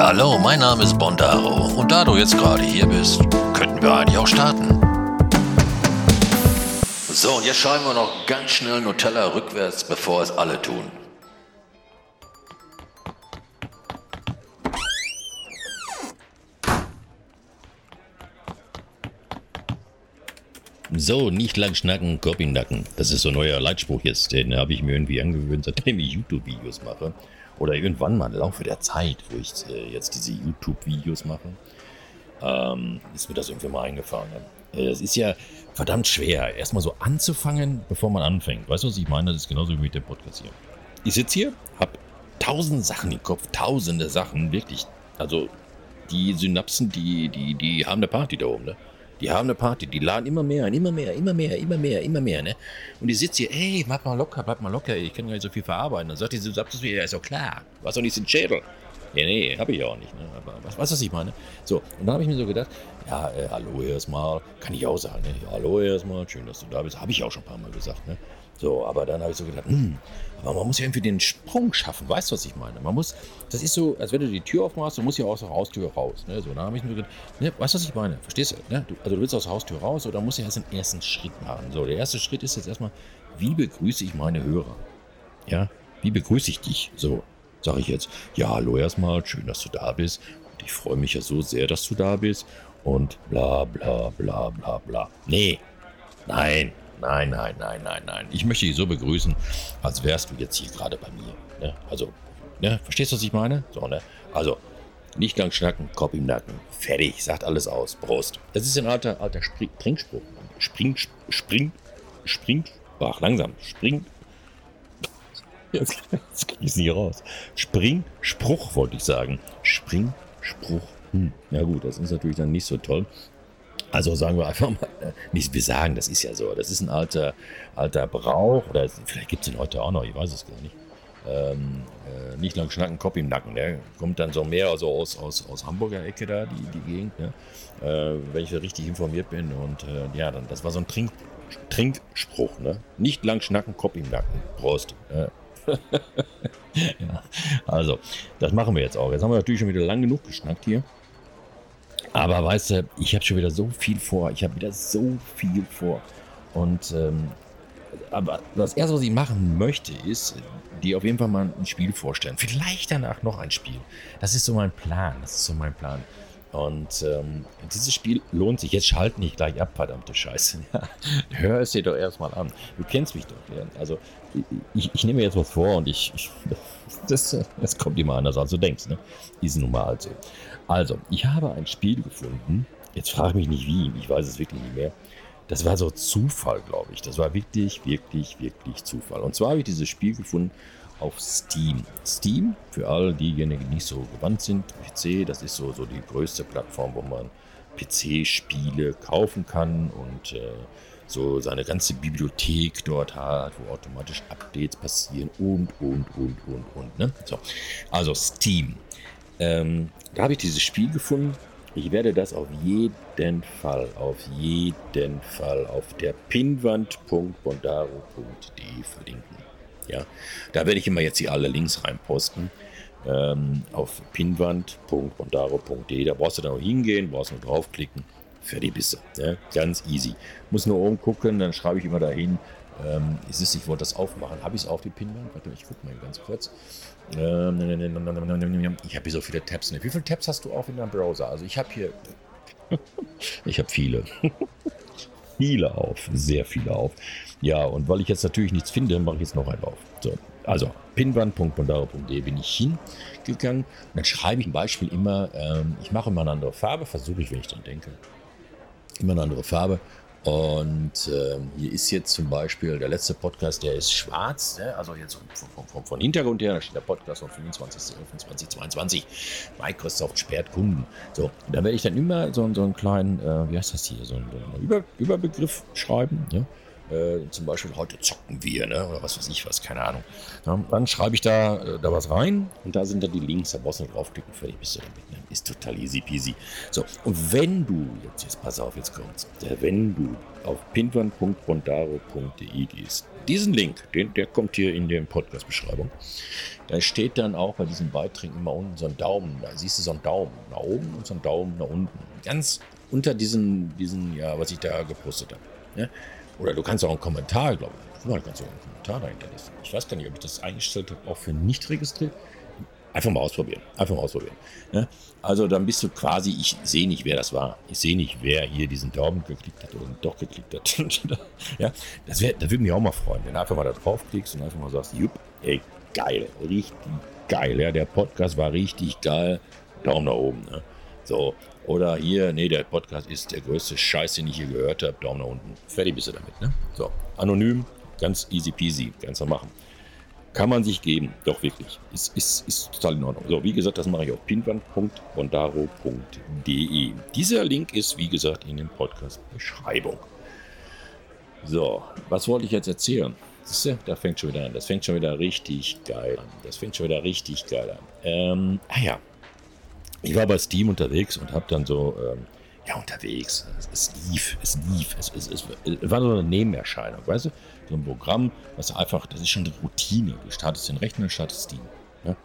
Ja, hallo, mein Name ist Bondaro und da du jetzt gerade hier bist, könnten wir eigentlich auch starten. So, und jetzt schreiben wir noch ganz schnell Nutella rückwärts, bevor es alle tun. So, nicht lang schnacken, Kopf Nacken. Das ist so ein neuer Leitspruch jetzt. Den habe ich mir irgendwie angewöhnt, seitdem ich YouTube-Videos mache. Oder irgendwann mal im Laufe der Zeit, wo ich äh, jetzt diese YouTube-Videos mache, ähm, ist mir das irgendwie mal eingefahren. Ne? Es ist ja verdammt schwer, erstmal so anzufangen, bevor man anfängt. Weißt du, was ich meine? Das ist genauso wie mit dem Podcast hier. Ich sitze hier, habe tausend Sachen im Kopf, tausende Sachen, wirklich. Also die Synapsen, die, die, die haben eine Party da oben, ne? Die haben eine Party, die laden immer mehr immer mehr, immer mehr, immer mehr, immer mehr, ne? Und die sitzt hier, ey, bleib mal locker, bleib mal locker, ich kann gar nicht so viel verarbeiten. Dann sagt die, du sagst ja, ist doch klar, du hast doch nicht den Schädel. Ja, nee, hab ich auch nicht, ne? Aber was, du, was ich meine? So, und dann habe ich mir so gedacht, ja, äh, hallo erstmal, kann ich auch sagen, ne? Hallo erstmal, schön, dass du da bist, habe ich auch schon ein paar Mal gesagt, ne? So, aber dann habe ich so gedacht, hm, aber man muss ja irgendwie den Sprung schaffen, weißt du, was ich meine? Man muss, das ist so, als wenn du die Tür aufmachst, du musst ja aus der Haustür raus. Ne? So, dann habe ich mir gedacht, ne, weißt du, was ich meine? Verstehst du? Ne? du? Also du willst aus der Haustür raus oder musst ja erst den ersten Schritt machen. So, der erste Schritt ist jetzt erstmal, wie begrüße ich meine Hörer? Ja, wie begrüße ich dich? So, sage ich jetzt, ja, hallo erstmal, schön, dass du da bist. Und ich freue mich ja so sehr, dass du da bist. Und bla bla bla bla bla. Nee, nein, Nein, nein, nein, nein, nein. Ich möchte dich so begrüßen, als wärst du jetzt hier gerade bei mir. Ne? Also, ne? verstehst du, was ich meine? So, ne? Also, nicht lang schnacken, Kopf im Nacken. Fertig, sagt alles aus. Prost. Das ist ein alter, alter Springspruch. Spring, spring, spring, ach, langsam. Spring. Jetzt, jetzt ich es nicht raus. Springspruch, wollte ich sagen. Springspruch. Hm. Ja gut, das ist natürlich dann nicht so toll. Also sagen wir einfach mal, äh, nicht wir sagen, das ist ja so, das ist ein alter, alter Brauch, oder vielleicht gibt es den heute auch noch, ich weiß es gar nicht. Ähm, äh, nicht lang schnacken, Kopf im Nacken. Ne? kommt dann so mehr also aus, aus, aus Hamburger Ecke da, die, die Gegend, ne? äh, wenn ich richtig informiert bin. Und äh, ja, dann, das war so ein Trink, Trinkspruch. Ne? Nicht lang schnacken, Kopf im Nacken. Prost. ja, also, das machen wir jetzt auch. Jetzt haben wir natürlich schon wieder lang genug geschnackt hier. Aber weißt du, ich habe schon wieder so viel vor. Ich habe wieder so viel vor. Und ähm, aber das erste, was ich machen möchte, ist, dir auf jeden Fall mal ein Spiel vorstellen. Vielleicht danach noch ein Spiel. Das ist so mein Plan. Das ist so mein Plan. Und ähm, dieses Spiel lohnt sich. Jetzt schalt nicht gleich ab, verdammte Scheiße. Hör es dir doch erstmal an. Du kennst mich doch. Also, ich, ich, nehme mir jetzt was vor und ich. ich das, das kommt immer anders, als du denkst. Ne? Ist nun mal halt so. Also, ich habe ein Spiel gefunden. Jetzt frage mich nicht wie, ich weiß es wirklich nicht mehr. Das war so Zufall, glaube ich. Das war wirklich, wirklich, wirklich Zufall. Und zwar habe ich dieses Spiel gefunden auf Steam. Steam, für alle diejenigen, die nicht so gewandt sind, PC, das ist so, so die größte Plattform, wo man PC-Spiele kaufen kann und äh, so seine ganze Bibliothek dort hat, wo automatisch Updates passieren und, und, und, und, und. Ne? So. Also Steam. Ähm, da habe ich dieses Spiel gefunden. Ich werde das auf jeden Fall, auf jeden Fall auf der pinwand.bondaro.de verlinken. Ja, da werde ich immer jetzt hier alle Links reinposten. Ähm, auf pinwand.bondaro.de. Da brauchst du dann auch hingehen, brauchst nur draufklicken. Fertig bist du. Ja, ganz easy. Muss nur oben gucken, dann schreibe ich immer dahin. Ähm, ist es, ich wollte das aufmachen. Habe ich es auf die Pinwand? Warte, ich gucke mal ganz kurz. Ähm, ich habe hier so viele Tabs. Wie viele Tabs hast du auf in deinem Browser? Also ich habe hier. ich habe viele. viele auf. Sehr viele auf. Ja, und weil ich jetzt natürlich nichts finde, mache ich jetzt noch einen auf. So, also pinwand.bondaro.de bin ich hingegangen. Und dann schreibe ich ein Beispiel immer, ähm, ich mache immer eine andere Farbe, versuche ich, wenn ich dran denke. Immer eine andere Farbe und ähm, hier ist jetzt zum Beispiel der letzte Podcast, der ist schwarz, ne? also jetzt vom, vom, vom, Hintergrund her, da steht der Podcast vom 25.11.2022. Microsoft sperrt Kunden. So, da werde ich dann immer so, so einen kleinen, äh, wie heißt das hier, so einen, so einen Über, Überbegriff schreiben. Ne? Äh, zum Beispiel heute zocken wir, ne? oder was weiß ich was, keine Ahnung. Ja, dann schreibe ich da, äh, da was rein und da sind dann die Links, da brauchst du nur draufklicken, fertig bist du damit. Ne? Ist total easy peasy. So, und wenn du, jetzt, jetzt pass auf, jetzt kommt's, wenn du auf pinwan.bondaro.de gehst, diesen Link, den, der kommt hier in der Podcast-Beschreibung, da steht dann auch bei diesen Beiträgen immer unten so ein Daumen, da siehst du so einen Daumen nach oben und so einen Daumen nach unten. Ganz unter diesen, diesen ja, was ich da gepostet habe. Ne? Oder du kannst auch einen Kommentar, glaube ich. Du kannst auch einen Kommentar dahinter lassen. Ich weiß gar nicht, ob ich das eingestellt habe, auch für nicht registriert. Einfach mal ausprobieren. Einfach mal ausprobieren. Ja? Also dann bist du quasi, ich sehe nicht, wer das war. Ich sehe nicht, wer hier diesen Daumen geklickt hat oder doch geklickt hat. ja? Das, wär, das würde mich auch mal freuen, wenn du einfach mal da draufklickst und einfach mal sagst, jupp, ey, geil, richtig geil. Ja? Der Podcast war richtig geil. Daumen nach oben. Ne? So, oder hier, nee, der Podcast ist der größte Scheiß, den ich hier gehört habe. Daumen nach unten. Fertig bist du damit. Ne? So, anonym, ganz easy peasy, kannst du machen. Kann man sich geben, doch wirklich. Ist, ist, ist total in Ordnung. So, wie gesagt, das mache ich auf pinwand.bondaro.de. Dieser Link ist, wie gesagt, in der Podcast-Beschreibung. So, was wollte ich jetzt erzählen? Siehst du, da fängt schon wieder an. Das fängt schon wieder richtig geil an. Das fängt schon wieder richtig geil an. Ähm, ah ja, ich war bei Steam unterwegs und habe dann so, ähm, ja, unterwegs, es, lief, es lief, es, es, es, war so eine Nebenerscheinung, weißt du? So ein Programm, was einfach, das ist schon eine Routine. Du startest den Rechner, startest Steam. Ja?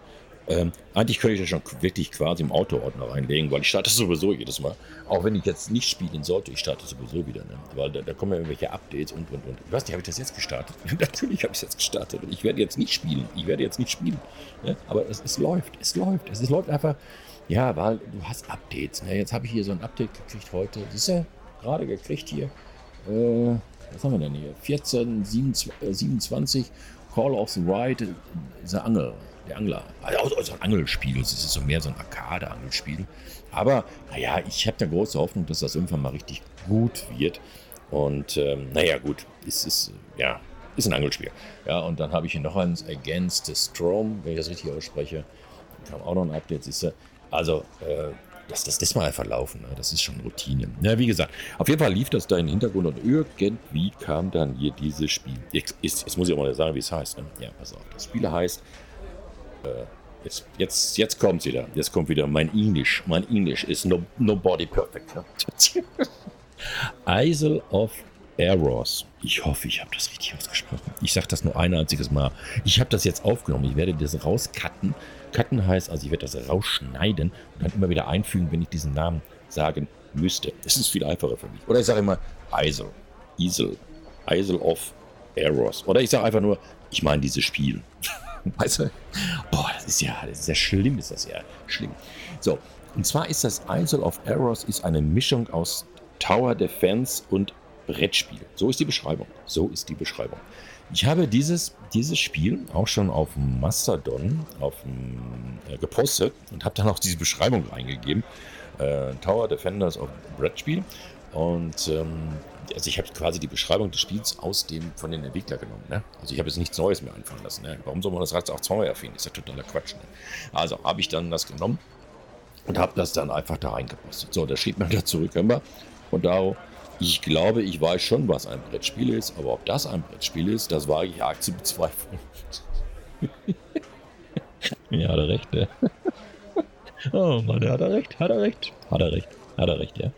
Ähm, eigentlich könnte ich das schon wirklich quasi im Autoordner reinlegen, weil ich starte sowieso jedes Mal. Auch wenn ich jetzt nicht spielen sollte, ich starte sowieso wieder. Ne? Weil da, da, kommen ja irgendwelche Updates und und und. Ich weiß nicht, habe ich das jetzt gestartet? Natürlich habe ich es jetzt gestartet. Und ich werde jetzt nicht spielen. Ich werde jetzt nicht spielen. Ne? Aber es, es läuft, es läuft. Es, es läuft einfach ja, weil du hast Updates. Ne? Jetzt habe ich hier so ein Update gekriegt heute. Siehst du? Gerade gekriegt hier. Äh, was haben wir denn hier? 14, 27, Call of the Ride, der Angel, der Angler. Also, also ein Angelspiel. Es ist so mehr so ein Arcade-Angelspiel. Aber, naja, ich habe da große Hoffnung, dass das irgendwann mal richtig gut wird. Und, ähm, naja, gut, es ist, ja, ist ein Angelspiel. Ja, und dann habe ich hier noch eins, Against the Storm, wenn ich das richtig ausspreche. Kam auch noch ein Update, siehst du. Also, äh, das, das, das mal einfach laufen. Ne? Das ist schon Routine. Ja, wie gesagt, auf jeden Fall lief das da im Hintergrund und irgendwie kam dann hier dieses Spiel. Jetzt, jetzt muss ich auch mal sagen, wie es heißt. Ne? Ja, pass auf. Das Spiel heißt. Äh, jetzt, jetzt, jetzt kommt wieder. Jetzt kommt wieder mein Englisch. Mein Englisch ist no, nobody perfect. Isle of Errors. Ich hoffe, ich habe das richtig ausgesprochen. Ich sage das nur ein einziges Mal. Ich habe das jetzt aufgenommen. Ich werde das rauscutten Cutten heißt also, ich werde das rausschneiden und dann immer wieder einfügen, wenn ich diesen Namen sagen müsste. Das ist viel einfacher für mich. Oder ich sage immer Eisel, Isel, Eisel of Errors. Oder ich sage einfach nur, ich meine dieses Spiel. weißt du? Boah, das ist ja, das ist ja schlimm, ist das ja schlimm. So, und zwar ist das Isle of Errors ist eine Mischung aus Tower Defense und Brettspiel. So ist die Beschreibung. So ist die Beschreibung. Ich habe dieses, dieses Spiel auch schon auf Mastodon auf, äh, gepostet und habe dann auch diese Beschreibung reingegeben. Äh, Tower Defenders of Brettspiel. Und ähm, also ich habe quasi die Beschreibung des Spiels aus dem von den Entwicklern genommen. Ne? Also ich habe jetzt nichts Neues mehr anfangen lassen. Ne? Warum soll man das Rad auch zweimal erfinden? Ist ja totaler Quatsch. Ne? Also habe ich dann das genommen und habe das dann einfach da reingepostet. So, da schrieb man da zurück immer. Und da ich glaube, ich weiß schon, was ein Brettspiel ist, aber ob das ein Brettspiel ist, das wage ich arg zu bezweifeln. ja, hat er recht, ja. Oh Mann, hat er recht, hat er recht, hat er recht, hat er recht, ja.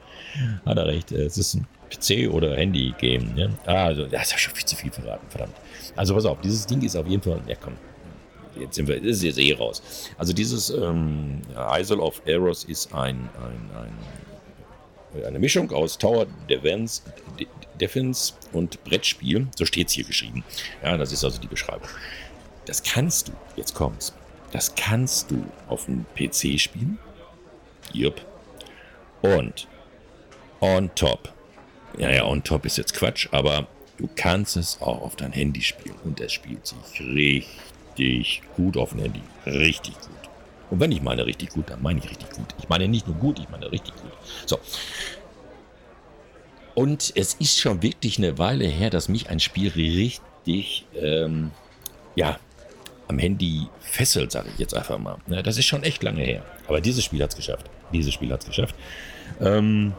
Hat er recht, es ist ein PC- oder Handy-Game, ja. Ah, also, das ist ja schon viel zu viel verraten, verdammt. Also, pass auf, dieses Ding ist auf jeden Fall, ja komm, jetzt sind wir, ist jetzt eh raus. Also, dieses ähm, Isle of Eros ist ein, ein, ein eine Mischung aus Tower Defense, Defense und Brettspiel. So steht es hier geschrieben. Ja, das ist also die Beschreibung. Das kannst du, jetzt kommt's, das kannst du auf dem PC spielen. Jupp. Und on top. Ja, ja, on top ist jetzt Quatsch, aber du kannst es auch auf dein Handy spielen. Und es spielt sich richtig gut auf dem Handy. Richtig gut. Und wenn ich meine richtig gut, dann meine ich richtig gut. Ich meine nicht nur gut, ich meine richtig gut. So. Und es ist schon wirklich eine Weile her, dass mich ein Spiel richtig, ähm, ja, am Handy fesselt, sage ich jetzt einfach mal. Ja, das ist schon echt lange her. Aber dieses Spiel hat es geschafft. Dieses Spiel hat es geschafft. Ähm,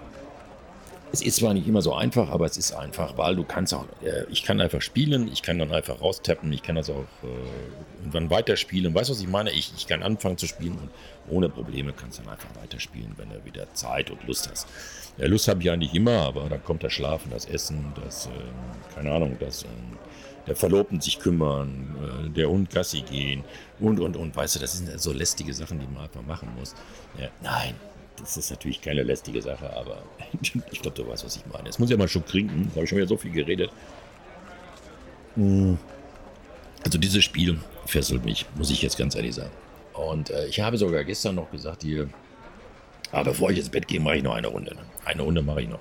es ist zwar nicht immer so einfach, aber es ist einfach, weil du kannst auch, äh, ich kann einfach spielen, ich kann dann einfach raustappen, ich kann das auch äh, irgendwann weiterspielen. Weißt du, was ich meine? Ich, ich kann anfangen zu spielen und ohne Probleme kannst du dann einfach weiterspielen, wenn du wieder Zeit und Lust hast. Ja, Lust habe ich eigentlich immer, aber dann kommt das Schlafen, das Essen, das, äh, keine Ahnung, das, äh, der Verlobten sich kümmern, äh, der Hund Gassi gehen und, und, und. Weißt du, das sind so lästige Sachen, die man einfach machen muss. Ja, nein, das ist natürlich keine lästige Sache, aber ich glaube, du weißt, was ich meine. Jetzt muss ich ja mal schon trinken. Da habe ich schon wieder so viel geredet. Hm. Also dieses Spiel fesselt mich, muss ich jetzt ganz ehrlich sagen. Und äh, ich habe sogar gestern noch gesagt, hier, aber bevor ich ins Bett gehe, mache ich noch eine Runde. Ne? Eine Runde mache ich noch.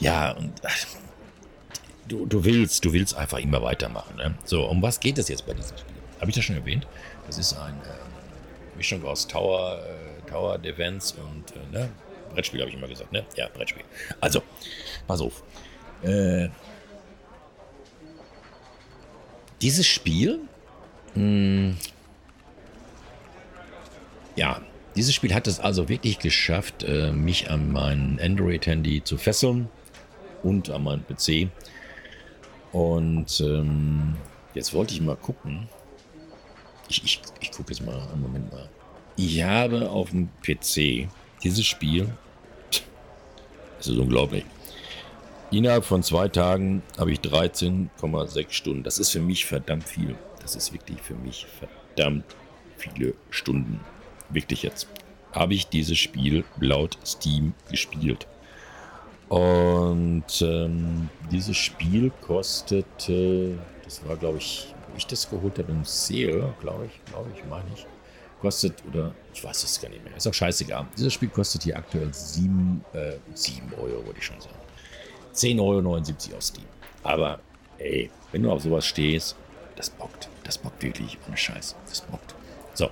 Ja, und ach, du, du willst, du willst einfach immer weitermachen. Ne? So, um was geht es jetzt bei diesem Spiel? Habe ich das schon erwähnt? Das ist ein äh, Mischung aus Tower, äh, Tower Defense und äh, ne? Brettspiel, habe ich immer gesagt, ne? Ja, Brettspiel. Also, pass auf. Äh, dieses Spiel, mh, hm, ja, dieses Spiel hat es also wirklich geschafft, äh, mich an mein Android-Handy zu fesseln und an meinen PC. Und ähm, jetzt wollte ich mal gucken. Ich, ich, ich gucke jetzt mal, einen Moment mal. Ich habe auf dem PC dieses Spiel das ist unglaublich. Innerhalb von zwei Tagen habe ich 13,6 Stunden. Das ist für mich verdammt viel. Das ist wirklich für mich verdammt viele Stunden. Wirklich jetzt. Habe ich dieses Spiel laut Steam gespielt. Und ähm, dieses Spiel kostete, das war glaube ich, wo ich das geholt habe im Sale, glaube ich, glaube ich, meine ich kostet, oder ich weiß es gar nicht mehr, ist auch scheißegal. Dieses Spiel kostet hier aktuell 7, äh, 7 Euro, würde ich schon sagen. 10,79 Euro auf Steam. Aber ey, wenn du auf sowas stehst, das bockt. Das bockt wirklich ohne Scheiß. Das bockt. So,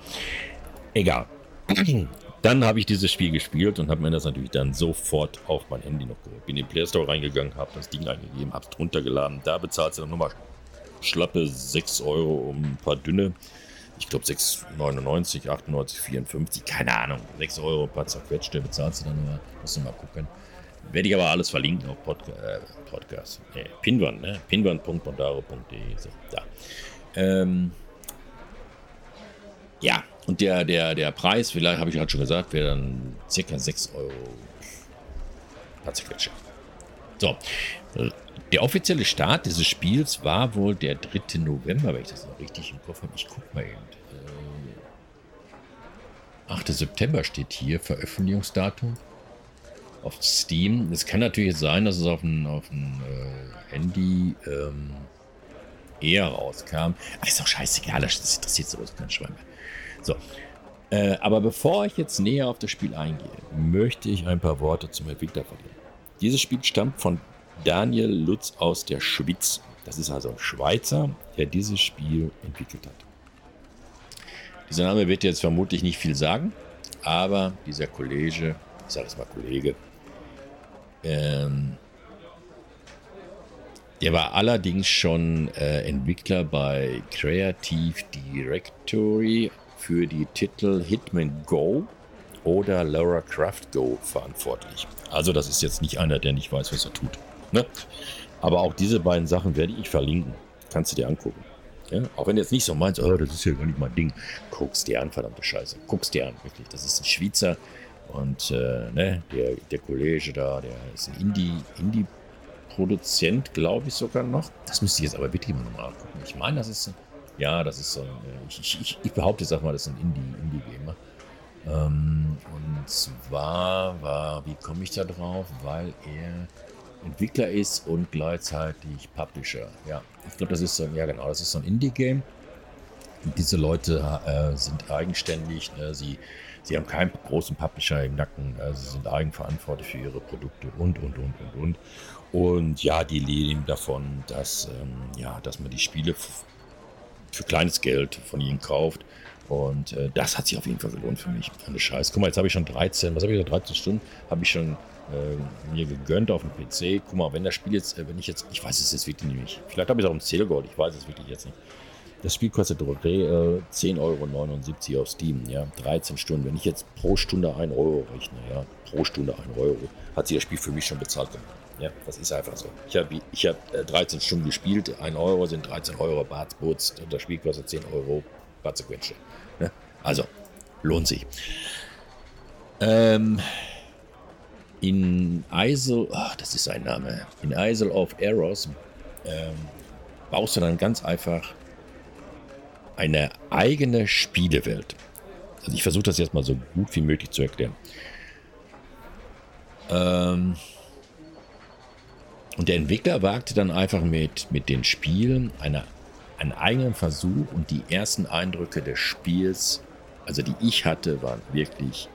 egal. Dann habe ich dieses Spiel gespielt und habe mir das natürlich dann sofort auf mein Handy noch geholt. Bin in den Play Store reingegangen, habe das Ding eingegeben, habe es runtergeladen. Da bezahlt du dann nochmal schlappe 6 Euro um ein paar dünne ich glaube 6,99, 98, 54, keine Ahnung, 6 Euro, ein paar zerquetschte bezahlst du dann nur, musst du mal gucken. Werde ich aber alles verlinken auf Podca äh, Podcast. Nee, Pinwand, ne? Pinwand.bondaro.de. So, da. Ähm, ja, und der, der, der Preis, vielleicht habe ich halt schon gesagt, wäre dann circa 6 Euro. Paar zerquetschte. So, der offizielle Start dieses Spiels war wohl der 3. November, wenn ich das noch richtig im Kopf habe. Ich gucke mal eben. 8. September steht hier, Veröffentlichungsdatum auf Steam. Es kann natürlich sein, dass es auf dem, auf äh, Handy ähm, eher rauskam. Aber ist doch scheißegal, das interessiert sowas kein Schwein mehr. So. Äh, aber bevor ich jetzt näher auf das Spiel eingehe, möchte ich ein paar Worte zum Entwickler verlieren. Dieses Spiel stammt von Daniel Lutz aus der Schweiz. Das ist also ein Schweizer, der dieses Spiel entwickelt hat. Dieser Name wird jetzt vermutlich nicht viel sagen, aber dieser Kollege, ich sage es mal Kollege, ähm, der war allerdings schon äh, Entwickler bei Creative Directory für die Titel Hitman Go oder Laura Craft Go verantwortlich. Also das ist jetzt nicht einer, der nicht weiß, was er tut. Ne? Aber auch diese beiden Sachen werde ich verlinken. Kannst du dir angucken. Ja? Auch wenn du jetzt nicht so meinst, oh, das ist ja gar nicht mein Ding. Guckst dir an, verdammte Scheiße. Guckst dir an, wirklich. Das ist ein Schweizer und äh, ne, der, der Kollege da, der ist ein Indie, Indie-Produzent, glaube ich sogar noch. Das müsste ich jetzt aber wirklich mal nochmal angucken. Ich meine, das ist, ja, das ist so ein, äh, ich, ich, ich behaupte, sag mal, das ist ein Indie, Indie-Gamer. Ähm, und zwar war, wie komme ich da drauf? Weil er Entwickler ist und gleichzeitig Publisher. Ja, ich glaube, das ist so, ja genau, das ist so ein Indie-Game. Diese Leute äh, sind eigenständig, ne? sie, sie haben keinen großen Publisher im Nacken, äh, sie sind eigenverantwortlich für ihre Produkte und, und, und, und, und. Und ja, die leben davon, dass, ähm, ja, dass man die Spiele für kleines Geld von ihnen kauft. Und äh, das hat sich auf jeden Fall gelohnt für mich. Ohne Scheiß. Guck mal, jetzt habe ich schon 13, was habe ich da, 13 Stunden, habe ich schon äh, mir gegönnt auf dem PC. Guck mal, wenn das Spiel jetzt, äh, wenn ich jetzt, ich weiß es jetzt wirklich nicht, vielleicht habe ich es auch im Zählgold, ich weiß es wirklich jetzt nicht. das Spiel kostet äh, 10,79 Euro auf Steam, ja, 13 Stunden. Wenn ich jetzt pro Stunde 1 Euro rechne, ja, pro Stunde 1 Euro, hat sich das Spiel für mich schon bezahlt gemacht. Ja, das ist einfach so. Ich habe ich hab 13 äh, Stunden gespielt, 1 Euro sind 13 Euro, Bartsputz, das Spiel kostet 10 Euro, Batzequetsche. Also, lohnt sich. Ähm, in Isle, oh, das ist sein Name, in Isle of Eros ähm, baust du dann ganz einfach eine eigene Spielewelt. Also ich versuche das jetzt mal so gut wie möglich zu erklären. Ähm und der Entwickler wagte dann einfach mit, mit den Spielen eine, einen eigenen Versuch und die ersten Eindrücke des Spiels, also die ich hatte, waren wirklich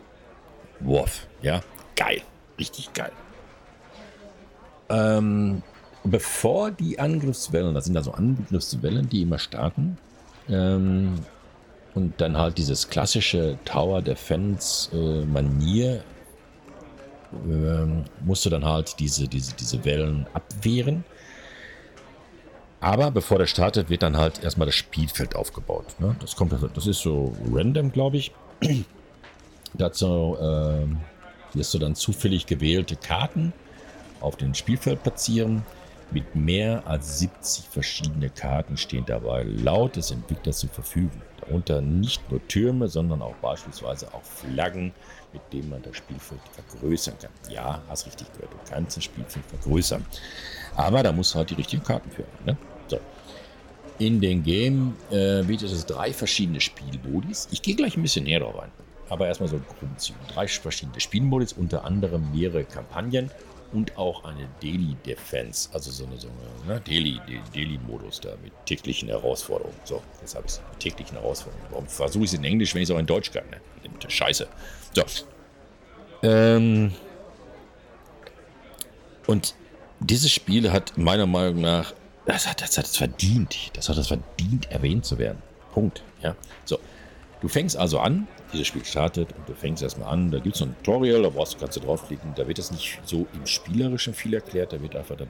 Wurf. Ja, geil. Richtig geil. Ähm, bevor die Angriffswellen, das sind also Angriffswellen, die immer starten, ähm, und dann halt dieses klassische Tower Defense äh, Manier ähm, musst du dann halt diese, diese, diese Wellen abwehren. Aber bevor der startet, wird dann halt erstmal das Spielfeld aufgebaut. Ne? Das kommt, das ist so random, glaube ich. Dazu äh, wirst du dann zufällig gewählte Karten auf dem Spielfeld platzieren. Mit mehr als 70 verschiedene Karten stehen dabei laut des Entwicklers zur Verfügung. Darunter nicht nur Türme, sondern auch beispielsweise auch Flaggen, mit denen man das Spielfeld vergrößern kann. Ja, hast richtig gehört, du kannst das Spielfeld vergrößern. Aber da musst du halt die richtigen Karten für haben. Ne? In den Game äh, bietet es drei verschiedene Spielmodis. Ich gehe gleich ein bisschen näher darauf ein. Aber erstmal so Grundzüge. Drei verschiedene Spielmodis, unter anderem mehrere Kampagnen und auch eine Daily Defense, also so eine, so eine ne, Daily, Daily-Modus da mit täglichen Herausforderungen. So, jetzt habe ich es mit täglichen Herausforderungen. Warum versuche ich es in Englisch, wenn ich es auch in Deutsch kann? Ne? Scheiße. So. Ähm, und dieses Spiel hat meiner Meinung nach, das hat, das hat es verdient. Das hat es verdient, erwähnt zu werden. Punkt. Ja. So. Du fängst also an, dieses Spiel startet und du fängst erstmal an, da gibt es so ein Tutorial, da brauchst du, kannst du draufklicken, da wird es nicht so im Spielerischen viel erklärt, da wird einfach dann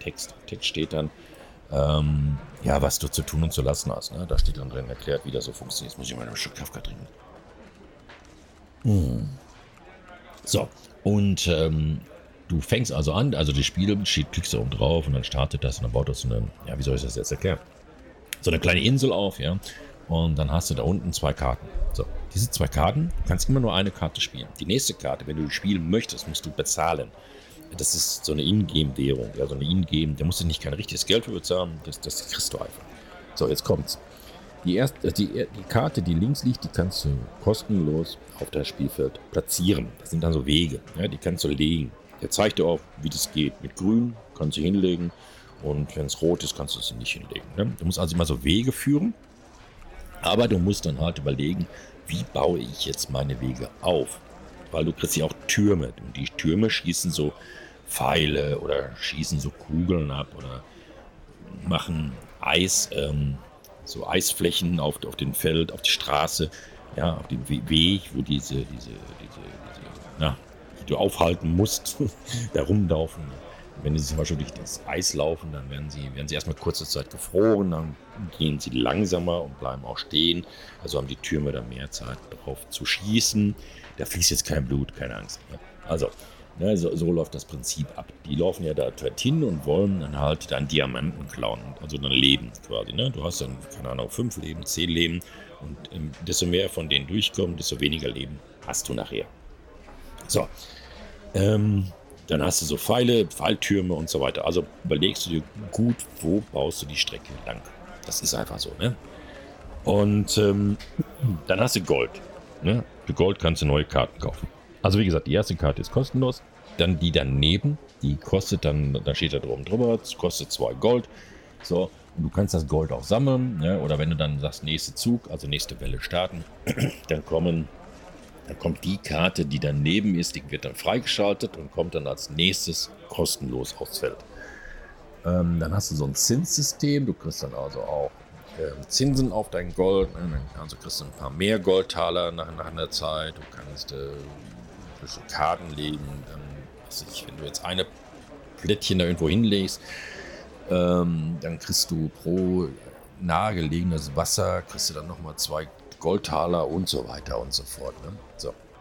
Text, Text steht dann, ähm, ja, was du zu tun und zu lassen hast. Ne? Da steht dann drin erklärt, wie das so funktioniert. Jetzt muss ich mal ein Stück Kafka trinken. Hm. So, und ähm, du fängst also an, also das Spiel klickst du oben drauf und dann startet das und dann baut das so eine, ja, wie soll ich das jetzt erklären? So eine kleine Insel auf, ja. Und dann hast du da unten zwei Karten. So, diese zwei Karten, du kannst immer nur eine Karte spielen. Die nächste Karte, wenn du spielen möchtest, musst du bezahlen. Das ist so eine Ingame-Währung, ja, so eine Ingame, da musst du nicht kein richtiges Geld für bezahlen, das, das kriegst du einfach. So, jetzt kommt's. Die, erste, die, die Karte, die links liegt, die kannst du kostenlos auf das Spielfeld platzieren. Das sind dann so Wege, ja, die kannst du legen. Der zeigt dir auch, wie das geht. Mit grün kannst du hinlegen und wenn es rot ist, kannst du es nicht hinlegen. Ne? Du musst also immer so Wege führen aber du musst dann halt überlegen, wie baue ich jetzt meine Wege auf? Weil du kriegst ja auch Türme. Und die Türme schießen so Pfeile oder schießen so Kugeln ab oder machen Eis, ähm, so Eisflächen auf, auf dem Feld, auf die Straße, ja, auf dem Weg, wo diese, diese, diese, diese na, die du aufhalten musst, da rumlaufen wenn sie zum Beispiel durch das Eis laufen, dann werden sie, werden sie erstmal kurze Zeit gefroren, dann gehen sie langsamer und bleiben auch stehen. Also haben die Türme dann mehr Zeit darauf zu schießen. Da fließt jetzt kein Blut, keine Angst. Ne? Also, ne, so, so, läuft das Prinzip ab. Die laufen ja da hin und wollen dann halt dann Diamanten klauen, also dann Leben quasi. Ne? Du hast dann, keine Ahnung, fünf Leben, zehn Leben und ähm, desto mehr von denen durchkommen, desto weniger Leben hast du nachher. So. Ähm, dann hast du so Pfeile, Pfeiltürme und so weiter. Also überlegst du dir gut, wo baust du die Strecke lang. Das ist einfach so, ne? Und ähm, dann hast du Gold. Ne? Für Gold kannst du neue Karten kaufen. Also wie gesagt, die erste Karte ist kostenlos. Dann die daneben, die kostet dann, da steht da drum drüber, kostet zwei Gold. So, du kannst das Gold auch sammeln. Ne? Oder wenn du dann sagst, nächste Zug, also nächste Welle starten, dann kommen dann kommt die Karte, die daneben ist, die wird dann freigeschaltet und kommt dann als nächstes kostenlos aufs Feld. Ähm, dann hast du so ein Zinssystem, du kriegst dann also auch äh, Zinsen auf dein Gold, ne? also kriegst du ein paar mehr Goldtaler nach, nach einer Zeit, du kannst äh, Karten legen, dann, was ich, wenn du jetzt eine Plättchen da irgendwo hinlegst, ähm, dann kriegst du pro nahegelegenes Wasser, kriegst du dann nochmal zwei Goldtaler und so weiter und so fort. Ne?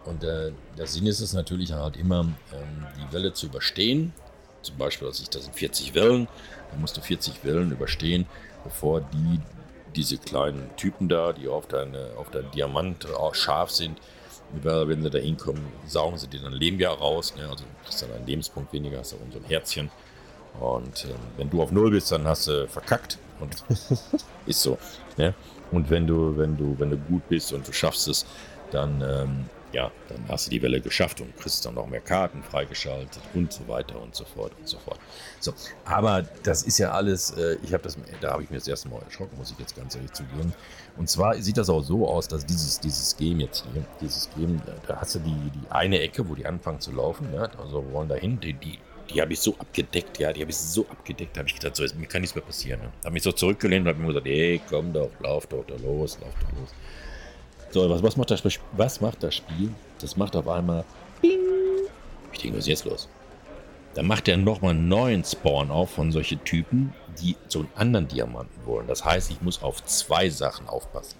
Und äh, der Sinn ist es natürlich dann halt immer, ähm, die Welle zu überstehen. Zum Beispiel, dass ich das sind 40 Wellen, dann musst du 40 Wellen überstehen, bevor die diese kleinen Typen da, die auf deine, auf dein Diamant scharf sind, wenn sie da hinkommen, saugen sie dir dann Leben ja raus. Ne? Also du hast dann einen Lebenspunkt weniger, hast du so ein Herzchen. Und äh, wenn du auf Null bist, dann hast du verkackt. Und ist so. Ne? Und wenn du, wenn du, wenn du gut bist und du schaffst es, dann ähm, ja, dann hast du die Welle geschafft und kriegst dann noch mehr Karten freigeschaltet und so weiter und so fort und so fort. So, aber das ist ja alles, äh, ich habe das, da habe ich mir das erste Mal erschrocken, muss ich jetzt ganz ehrlich zugeben. Und zwar sieht das auch so aus, dass dieses, dieses Game jetzt hier, dieses Game, da hast du die, die eine Ecke, wo die anfangen zu laufen, ja, also wollen dahin, die, die, die habe ich so abgedeckt, ja, die habe ich so abgedeckt, habe ich gedacht, so, mir kann nichts mehr passieren. Ne? Habe mich so zurückgelehnt und habe mir gesagt, ey, komm doch, lauf doch da los, lauf doch los. So, was, was, macht das, was macht das Spiel? Das macht auf einmal Bing. Ich denke, was ist jetzt los? Dann macht er nochmal einen neuen Spawn auf von solchen Typen, die so einen anderen Diamanten wollen. Das heißt, ich muss auf zwei Sachen aufpassen.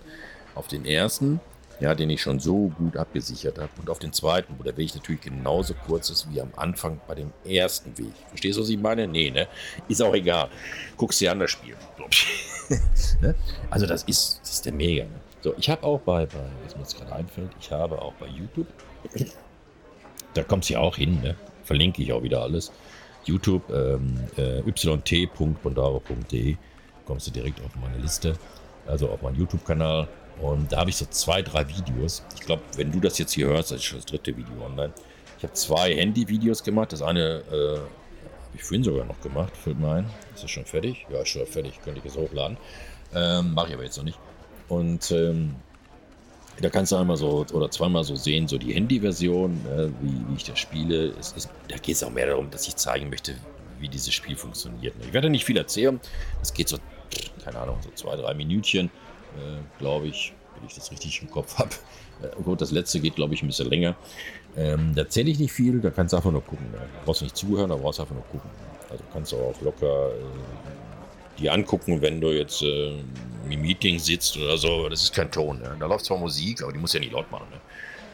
Auf den ersten, ja, den ich schon so gut abgesichert habe, und auf den zweiten, wo der Weg natürlich genauso kurz ist wie am Anfang bei dem ersten Weg. Verstehst du, was ich meine? Nee, ne? Ist auch egal. Guckst dir an das Spiel. Ne? also, das ist, das ist der Mega. Ne? So, ich habe auch bei, bei, was mir jetzt gerade einfällt, ich habe auch bei YouTube, da kommt es ja auch hin, ne? verlinke ich auch wieder alles. YouTube ähm, äh, yt.bondaro.de kommst du direkt auf meine Liste, also auf meinen YouTube-Kanal. Und da habe ich so zwei, drei Videos. Ich glaube, wenn du das jetzt hier hörst, das ist schon das dritte Video online. Ich habe zwei Handy-Videos gemacht. Das eine äh, habe ich vorhin sogar noch gemacht, fällt mir ein. Ist das schon fertig? Ja, ist schon fertig. Könnte ich jetzt hochladen. Ähm, Mache ich aber jetzt noch nicht. Und ähm, da kannst du einmal so oder zweimal so sehen, so die Handy-Version, äh, wie, wie, ich das spiele. Es, es, da geht es auch mehr darum, dass ich zeigen möchte, wie dieses Spiel funktioniert. Ich werde nicht viel erzählen. Das geht so, keine Ahnung, so zwei, drei Minütchen, äh, glaube ich, wenn ich das richtig im Kopf habe. Äh, gut, das letzte geht, glaube ich, ein bisschen länger. Ähm, da erzähle ich nicht viel, da kannst du einfach nur gucken. Brauchst du nicht zuhören, da brauchst du einfach nur gucken. Also kannst du auch locker äh, die angucken, wenn du jetzt äh, im Meeting sitzt oder so. Das ist kein Ton. Ne? Da läuft zwar Musik, aber die muss ja nicht laut machen. Ne?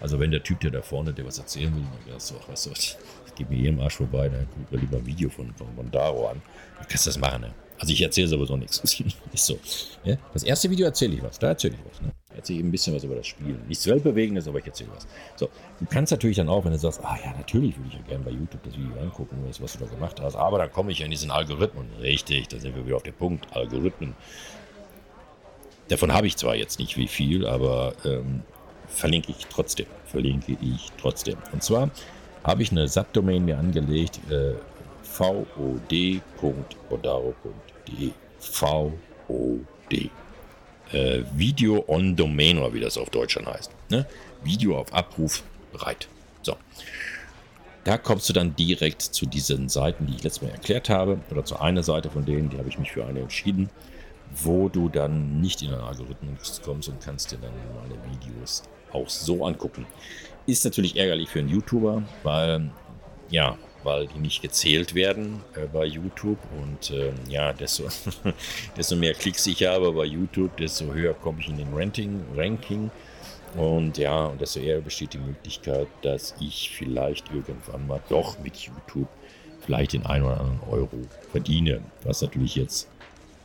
Also wenn der Typ, der da vorne, der was erzählen will, dann wärst du auch, weißt du, ich gebe mir hier im Arsch vorbei, dann guck mir lieber ein Video von, von Mondaro an. Dann kannst du das machen. Ne? Also ich erzähle sowieso nichts. ist so. Ja? Das erste Video erzähle ich was, da erzähle ich was. Ne? erzähle ein bisschen was über das Spiel. Nichts Weltbewegendes, aber ich erzähle was. So, du kannst natürlich dann auch, wenn du sagst, ah ja, natürlich würde ich ja gerne bei YouTube das Video angucken, was du da gemacht hast, aber dann komme ich ja in diesen Algorithmen. Richtig, da sind wir wieder auf dem Punkt, Algorithmen. Davon habe ich zwar jetzt nicht wie viel, aber ähm, verlinke ich trotzdem. Verlinke ich trotzdem. Und zwar habe ich eine Subdomain mir angelegt, äh, vod.bodaro.de. VOD äh, Video on Domain oder wie das auf Deutsch dann heißt. Ne? Video auf Abruf bereit. So. Da kommst du dann direkt zu diesen Seiten, die ich letztes Mal erklärt habe, oder zu einer Seite von denen, die habe ich mich für eine entschieden, wo du dann nicht in den Algorithmus kommst und kannst dir dann meine Videos auch so angucken. Ist natürlich ärgerlich für einen YouTuber, weil ja, weil die nicht gezählt werden äh, bei YouTube. Und äh, ja, desto, desto mehr Klicks ich habe bei YouTube, desto höher komme ich in den Ranking. Ranking. Und ja, und desto eher besteht die Möglichkeit, dass ich vielleicht irgendwann mal doch mit YouTube vielleicht den einen oder anderen Euro verdiene. Was natürlich jetzt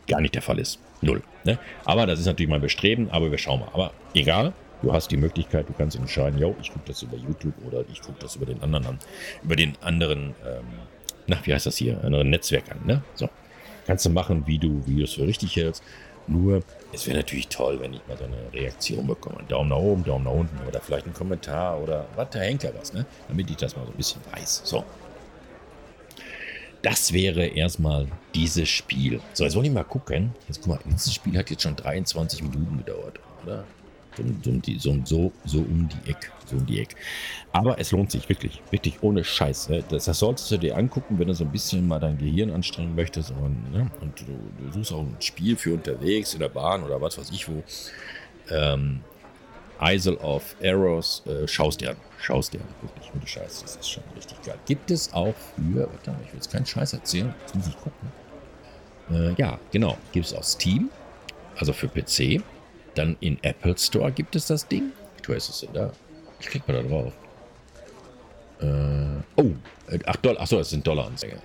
gar nicht der Fall ist. Null. Ne? Aber das ist natürlich mein Bestreben, aber wir schauen mal. Aber egal, Du hast die Möglichkeit, du kannst entscheiden, yo, ich gucke das über YouTube oder ich gucke das über den anderen an, über den anderen, ähm, na, wie heißt das hier, anderen Netzwerk an, ne? So. Kannst du machen, wie du, wie es für richtig hältst. Nur, es wäre natürlich toll, wenn ich mal so eine Reaktion bekomme. Daumen nach oben, Daumen nach unten oder vielleicht ein Kommentar oder was der Henker was, ne? Damit ich das mal so ein bisschen weiß. So. Das wäre erstmal dieses Spiel. So, jetzt wollen wir mal gucken. Jetzt guck mal, dieses Spiel hat jetzt schon 23 Minuten gedauert, oder? So, so, so, um die Ecke. So um die Ecke. Aber es lohnt sich wirklich, wirklich ohne Scheiß. Ne? Das, das, solltest du dir angucken, wenn du so ein bisschen mal dein Gehirn anstrengen möchtest. Und, ne? und du, du, suchst auch ein Spiel für unterwegs in der Bahn oder was weiß ich wo. Ähm, Isle of Arrows, äh, schaust dir an. Schaust dir an, wirklich, ohne Scheiß. Das ist schon richtig geil. Gibt es auch für, warte mal, ich will jetzt keinen Scheiß erzählen, jetzt muss ich gucken. Äh, ja, genau, gibt es auf Steam Also für PC. Dann in Apple Store gibt es das Ding. Du ist es da? Ich klick mal da drauf. Äh, oh, 8 äh, Dollar. Achso, das sind Dollaranzeiger.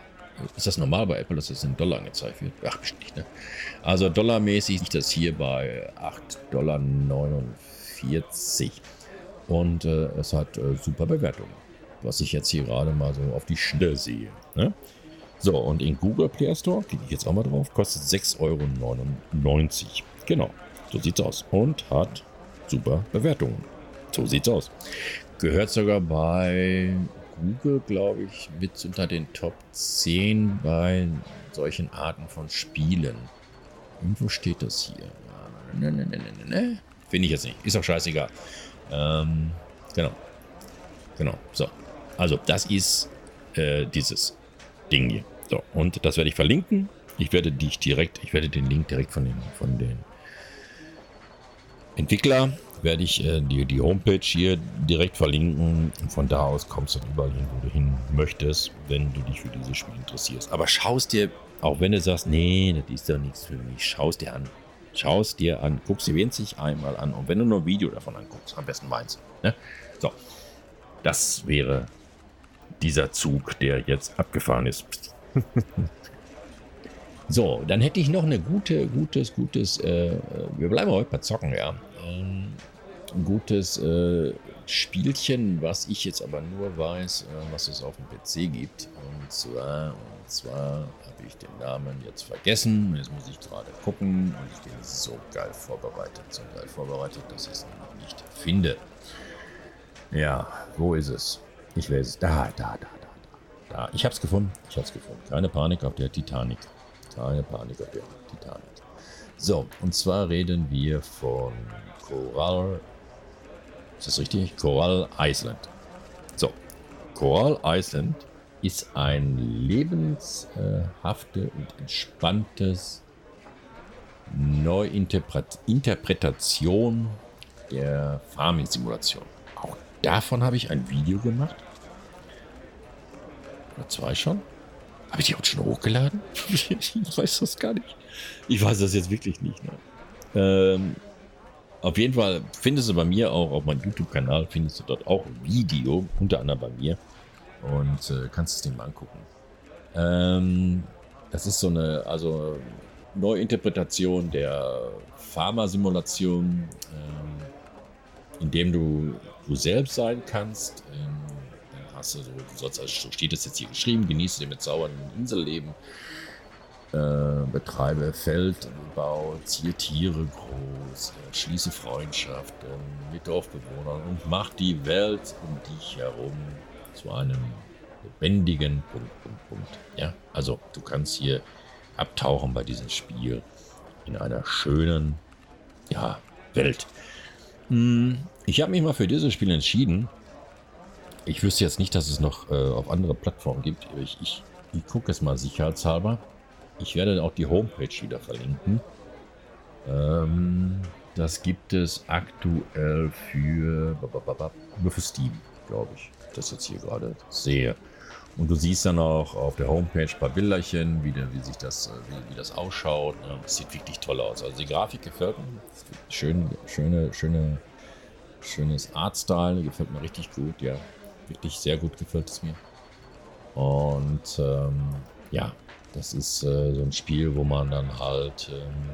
Ist das normal bei Apple, dass das in Dollar angezeigt wird? Ach, bestimmt nicht, ne? Also dollarmäßig liegt das hier bei 8,49 Dollar. Und äh, es hat äh, super Bewertungen. Was ich jetzt hier gerade mal so auf die Schnelle sehe. Ne? So, und in Google Play Store, klicke ich jetzt auch mal drauf, kostet 6,99 Euro. Genau, so sieht's aus. Und hat super Bewertungen. So sieht's aus. Gehört sogar bei Google, glaube ich, mit unter den Top 10 bei solchen Arten von Spielen. Irgendwo steht das hier. Ne, ne, ne, ne, ne. Finde ich jetzt nicht. Ist auch scheißegal. Ähm, genau. Genau. So. Also, das ist äh, dieses Ding hier. So, und das werde ich verlinken. Ich werde dich direkt, ich werde den Link direkt von den, von den Entwickler werde ich äh, die, die Homepage hier direkt verlinken. Und von da aus kommst du überall hin, wo du hin möchtest, wenn du dich für dieses Spiel interessierst. Aber schaust dir, auch wenn du sagst, nee, das ist doch nichts für mich, schaust dir an. Schaust dir an, guckst dir winzig einmal an. Und wenn du nur ein Video davon anguckst, am besten meins. Ne? So, das wäre dieser Zug, der jetzt abgefahren ist. so, dann hätte ich noch eine gute, gutes, gutes, äh, wir bleiben heute bei Zocken, ja. Ein gutes äh, Spielchen, was ich jetzt aber nur weiß, äh, was es auf dem PC gibt. Und zwar, und zwar habe ich den Namen jetzt vergessen. Jetzt muss ich gerade gucken und ich bin so geil vorbereitet, so geil vorbereitet, dass ich es noch nicht finde. Ja, wo ist es? Ich lese es. Da, da, da, da, da. da. Ich habe es gefunden. Ich habe es gefunden. Keine Panik auf der Titanic. Keine Panik auf der Titanic. So, und zwar reden wir von Coral. Ist das richtig? Coral Island. So, Coral Island ist ein lebenshafte und entspanntes Neuinterpretation der Farming-Simulation. Auch davon habe ich ein Video gemacht. Oder zwei schon. Habe ich die auch schon hochgeladen? ich weiß das gar nicht. Ich weiß das jetzt wirklich nicht. Ne? Ähm, auf jeden Fall findest du bei mir auch auf meinem YouTube-Kanal, findest du dort auch ein Video, unter anderem bei mir. Und äh, kannst es dir mal angucken. Ähm, das ist so eine, also Neuinterpretation der Pharma-Simulation, ähm, in dem du du selbst sein kannst. Ähm, dann hast du so, du also steht das jetzt hier geschrieben, genieße den mit sauren Inselleben. Äh, betreibe Feldbau, ziehe Tiere groß, äh, schließe Freundschaften mit Dorfbewohnern und mach die Welt um dich herum zu einem lebendigen Punkt, Punkt, Punkt. Ja, also du kannst hier abtauchen bei diesem Spiel in einer schönen, ja, Welt. Hm, ich habe mich mal für dieses Spiel entschieden. Ich wüsste jetzt nicht, dass es noch äh, auf andere Plattformen gibt. Ich, ich, ich gucke es mal sicherheitshalber. Ich werde auch die Homepage wieder verlinken. Ähm, das gibt es aktuell für, nur für Steam, glaube ich. Das jetzt hier gerade sehe. Und du siehst dann auch auf der Homepage ein paar Bilderchen, wie, der, wie sich das, äh, wie, wie das ausschaut. Das sieht wirklich toll aus. Also die Grafik gefällt mir. Schön, schöne, schöne, schönes Artstyle. Gefällt mir richtig gut. Ja, wirklich sehr gut gefällt es mir. Und ähm, ja, das ist äh, so ein Spiel, wo man dann halt, ähm,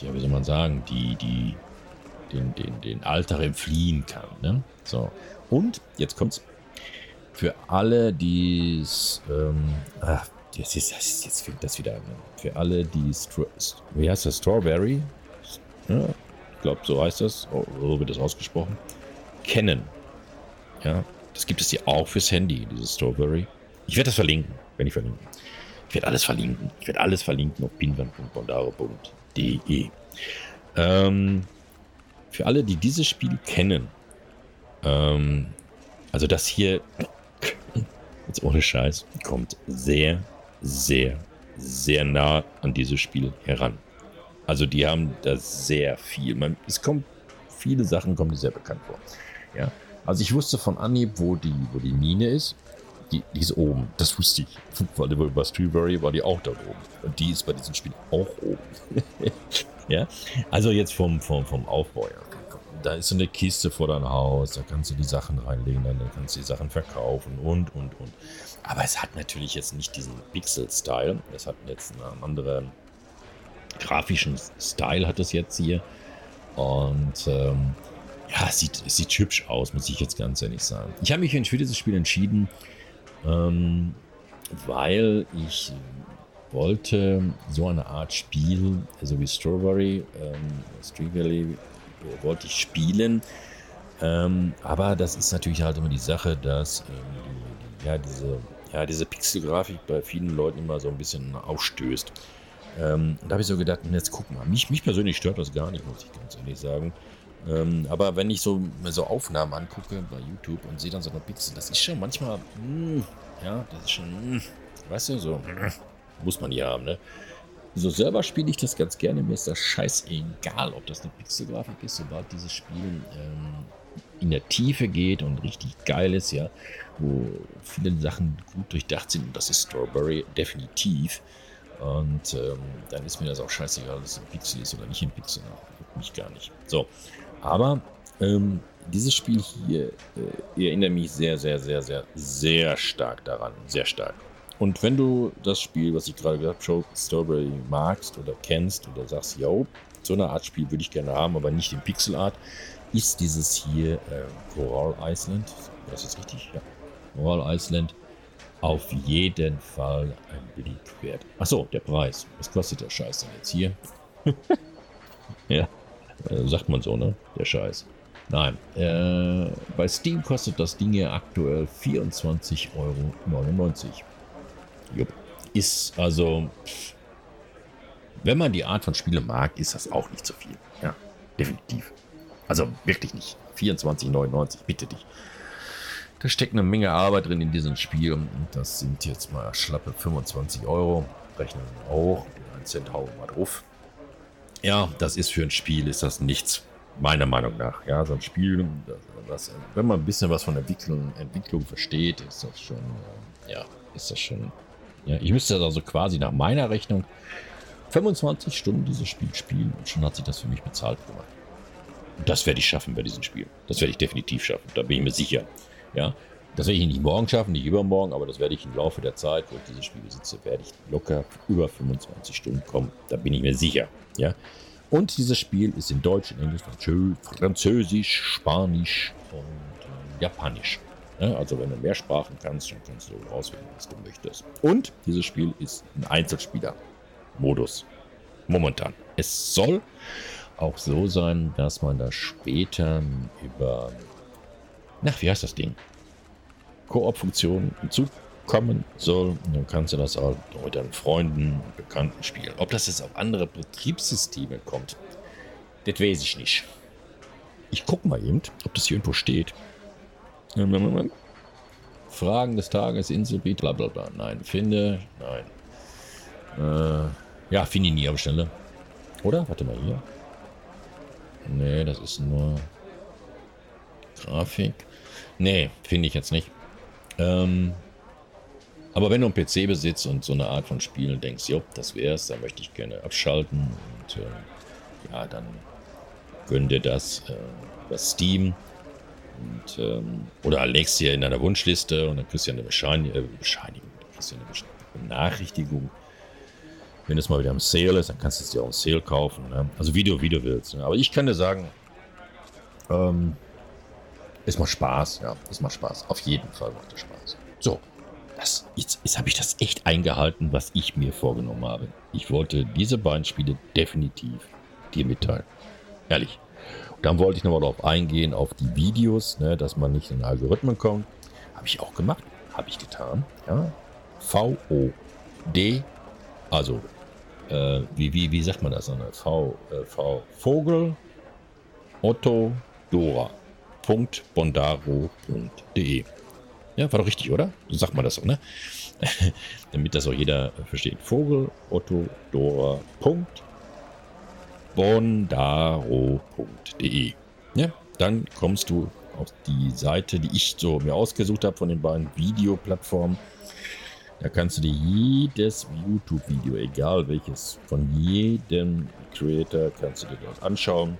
ja, wie soll man sagen, die, die, den, den, den Alltag entfliehen kann. Ne? So. Und jetzt kommt's. Für alle, die es, ähm, ach, jetzt, jetzt, jetzt fängt das wieder an. Für alle, die, Stro wie heißt das, Strawberry? Ja, ich glaube, so heißt das, oh, so wird das ausgesprochen. Kennen. Ja, das gibt es hier auch fürs Handy, dieses Strawberry. Ich werde das verlinken, wenn ich verlinken. Ich werde alles verlinken. Ich werde alles verlinken auf pinwand.bondaro.de. Ähm, für alle, die dieses Spiel kennen, ähm, also das hier, jetzt ohne Scheiß, kommt sehr, sehr, sehr nah an dieses Spiel heran. Also die haben da sehr viel. Man, es kommt, viele Sachen kommen sehr bekannt vor. Ja. Also ich wusste von Anhieb, wo die, wo die Mine ist die, die ist oben. Das wusste ich. Weil bei Streetberry war die auch da oben. Und die ist bei diesem Spiel auch oben. ja, also jetzt vom, vom, vom Aufbau, ja. Da ist so eine Kiste vor deinem Haus, da kannst du die Sachen reinlegen, dann kannst du die Sachen verkaufen und, und, und. Aber es hat natürlich jetzt nicht diesen Pixel-Style. Es hat jetzt einen anderen grafischen Style, hat es jetzt hier. Und ähm, ja, es sieht, es sieht hübsch aus, muss ich jetzt ganz ehrlich sagen. Ich habe mich für dieses Spiel entschieden, ähm, weil ich wollte so eine Art Spiel, also wie Strawberry, ähm, Strawberry äh, wollte ich spielen. Ähm, aber das ist natürlich halt immer die Sache, dass ähm, ja, diese, ja, diese Pixelgrafik bei vielen Leuten immer so ein bisschen aufstößt. Ähm, da habe ich so gedacht, jetzt guck mal, mich, mich persönlich stört das gar nicht, muss ich ganz ehrlich sagen. Ähm, aber wenn ich so, so Aufnahmen angucke bei YouTube und sehe dann so eine Pixel, das ist schon manchmal, mh, hm, ja, das ist schon, mh, hm, weißt du, so, mh, muss man hier haben, ne? So selber spiele ich das ganz gerne. Mir ist das scheiß egal, ob das eine Pixelgrafik ist, sobald dieses Spiel ähm, in der Tiefe geht und richtig geil ist, ja, wo viele Sachen gut durchdacht sind. Und das ist Strawberry definitiv. Und ähm, dann ist mir das auch scheißegal, ob es ein Pixel ist oder nicht ein Pixel. Mich gar nicht. So, aber ähm, dieses Spiel hier äh, erinnert mich sehr, sehr, sehr, sehr, sehr stark daran. Sehr stark. Und wenn du das Spiel, was ich gerade gesagt habe, Strawberry magst oder kennst oder sagst, yo, so eine Art Spiel würde ich gerne haben, aber nicht in Pixelart, ist dieses hier äh, Coral Island, das ist richtig, ja, Coral Island, auf jeden Fall ein Blick wert. Achso, der Preis. Was kostet der Scheiß denn jetzt hier? ja, äh, sagt man so, ne? Der Scheiß. Nein, äh, bei Steam kostet das Ding hier aktuell 24,99 Euro. Jupp. Ist also, wenn man die Art von Spiele mag, ist das auch nicht so viel. Ja, definitiv. Also wirklich nicht. 24,99, bitte dich. Da steckt eine Menge Arbeit drin in diesem Spiel. Und das sind jetzt mal schlappe 25 Euro. Rechnen auch. Einen Cent hauen wir drauf. Ja, das ist für ein Spiel, ist das nichts. Meiner Meinung nach. Ja, so ein Spiel, das, wenn man ein bisschen was von Entwicklung, Entwicklung versteht, ist das schon, ja, ist das schon ja, ich müsste also quasi nach meiner Rechnung 25 Stunden dieses Spiel spielen und schon hat sich das für mich bezahlt gemacht. Und das werde ich schaffen bei diesem Spiel. Das werde ich definitiv schaffen. Da bin ich mir sicher. Ja, das werde ich nicht morgen schaffen, nicht übermorgen, aber das werde ich im Laufe der Zeit, wo ich dieses Spiel besitze, werde ich locker über 25 Stunden kommen. Da bin ich mir sicher. Ja. Und dieses Spiel ist in Deutsch, in Englisch, Französisch, Spanisch und äh, Japanisch. Ja, also wenn du mehr Sprachen kannst, dann kannst du auswählen, was du möchtest. Und dieses Spiel ist ein Einzelspieler-Modus. Momentan. Es soll auch so sein, dass man da später über, na, wie heißt das Ding? Koop-Funktionen hinzukommen soll. Dann kannst du das auch mit deinen Freunden und Bekannten spielen. Ob das jetzt auf andere Betriebssysteme kommt, das weiß ich nicht. Ich gucke mal eben, ob das hier irgendwo steht. Fragen des Tages, Inselbeat, bla bla bla. Nein, finde, nein. Äh, ja, finde ich nie am Stelle. Oder? Warte mal hier. Nee, das ist nur Grafik. Nee, finde ich jetzt nicht. Ähm, aber wenn du einen PC besitzt und so eine Art von Spielen denkst, jo, das wär's, dann möchte ich gerne abschalten und äh, ja, dann gönn dir das äh, über Steam. Und, ähm, oder legst dir in deiner Wunschliste und dann kriegst du ja eine Bescheinigung, äh, Bescheinigung kriegst du eine Benachrichtigung. Wenn es mal wieder im Sale ist, dann kannst du es dir auch im Sale kaufen. Ne? Also wie du, wie du willst. Ne? Aber ich kann dir sagen, ähm, es macht Spaß, ja, es macht Spaß. Auf jeden Fall macht es Spaß. So, das, jetzt, jetzt habe ich das echt eingehalten, was ich mir vorgenommen habe. Ich wollte diese beiden Spiele definitiv dir mitteilen. Ehrlich. Dann wollte ich nochmal darauf eingehen, auf die Videos, ne, dass man nicht in Algorithmen kommt. Habe ich auch gemacht. Habe ich getan. Ja. V-O-D, also äh, wie, wie, wie sagt man das? Ne? V, äh, V, Vogel, Otto, Dora. Bondaro.de. Ja, war doch richtig, oder? So sagt man das so, ne? Damit das auch jeder versteht. Vogel, Otto, Dora, bondaro.de. Ja, dann kommst du auf die Seite, die ich so mir ausgesucht habe von den beiden Videoplattformen. Da kannst du dir jedes YouTube-Video, egal welches, von jedem Creator, kannst du dir dort anschauen.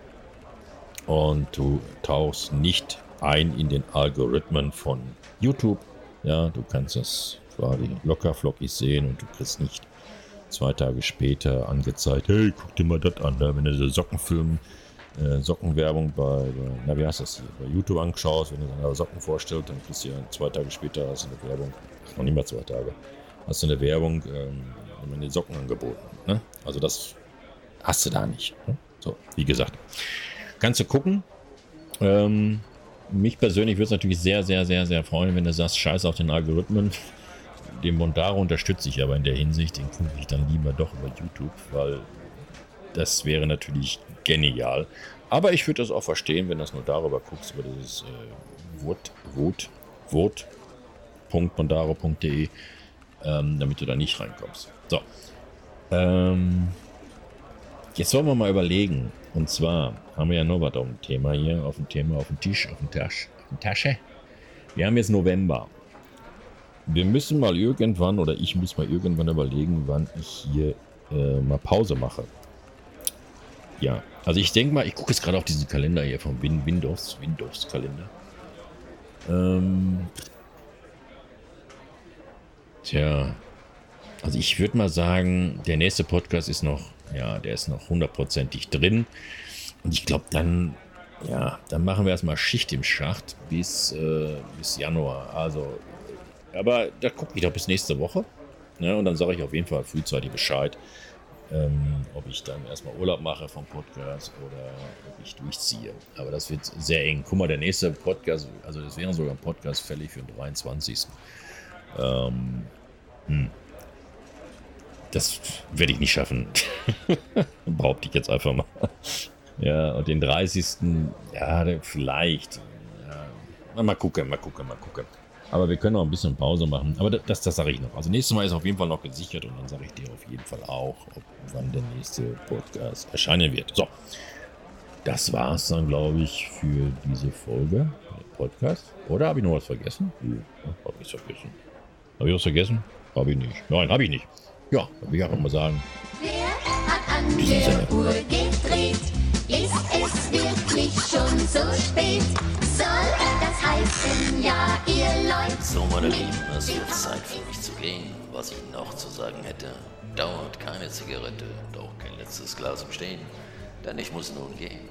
Und du tauchst nicht ein in den Algorithmen von YouTube. Ja, du kannst das quasi locker flockig sehen und du kriegst nicht zwei Tage später angezeigt, hey, guck dir mal das an, ne? wenn du so Sockenfilm, äh, Sockenwerbung bei, na wie heißt das hier, bei YouTube anschaust, wenn du deine Socken vorstellst, dann kriegst du ja zwei Tage später hast du eine Werbung, noch nicht mal zwei Tage, hast du eine Werbung, ähm, wenn die Socken angeboten. Ne? Also das hast du da nicht. Ne? So, wie gesagt. Kannst du gucken. Ähm, mich persönlich würde es natürlich sehr, sehr, sehr, sehr freuen, wenn du sagst, scheiß auf den Algorithmen. Den Mondaro unterstütze ich aber in der Hinsicht, den gucke ich dann lieber doch über YouTube, weil das wäre natürlich genial. Aber ich würde das auch verstehen, wenn du das nur darüber guckst, über dieses äh, Vote, Vote, Vote.mondaro.de, ähm, damit du da nicht reinkommst. So. Ähm, jetzt wollen wir mal überlegen. Und zwar haben wir ja noch was auf dem Thema hier, auf dem Thema, auf dem Tisch, auf dem Tasch, auf dem Tasche. Wir haben jetzt November. Wir müssen mal irgendwann, oder ich muss mal irgendwann überlegen, wann ich hier äh, mal Pause mache. Ja, also ich denke mal, ich gucke jetzt gerade auf diesen Kalender hier vom Windows, Windows-Kalender. Ähm, tja, also ich würde mal sagen, der nächste Podcast ist noch, ja, der ist noch hundertprozentig drin. Und ich glaube, dann, ja, dann machen wir erstmal Schicht im Schacht bis, äh, bis Januar. Also, aber da gucke ich doch bis nächste Woche. Ne? Und dann sage ich auf jeden Fall frühzeitig Bescheid, ähm, ob ich dann erstmal Urlaub mache vom Podcast oder ob ich durchziehe. Aber das wird sehr eng. Guck mal, der nächste Podcast, also das wäre sogar ein Podcast fällig für den 23. Ähm, hm. Das werde ich nicht schaffen. Behaupte ich jetzt einfach mal. Ja, und den 30. Ja, vielleicht. Ja, mal gucken, mal gucken, mal gucken. Aber wir können auch ein bisschen Pause machen. Aber das, das sage ich noch. Also nächstes Mal ist auf jeden Fall noch gesichert und dann sage ich dir auf jeden Fall auch, ob, wann der nächste Podcast erscheinen wird. So, das war es dann, glaube ich, für diese Folge Podcast. Oder habe ich noch was vergessen? Ja, habe ich vergessen. Habe ich was vergessen? Habe ich nicht. Nein, habe ich nicht. Ja, würde ich auch mal sagen. Wer hat an der Uhr gedreht? Ist es wirklich schon so spät? Soll das heißen, ja, ihr Leute? So, meine Lieben, es wird Zeit für mich zu gehen. Was ich noch zu sagen hätte, dauert keine Zigarette und auch kein letztes Glas im Stehen, denn ich muss nun gehen.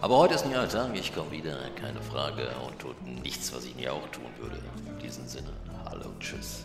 Aber heute ist ein neuer Tag, ich komme wieder, keine Frage, und tut nichts, was ich nie auch tun würde. In diesem Sinne, hallo und tschüss.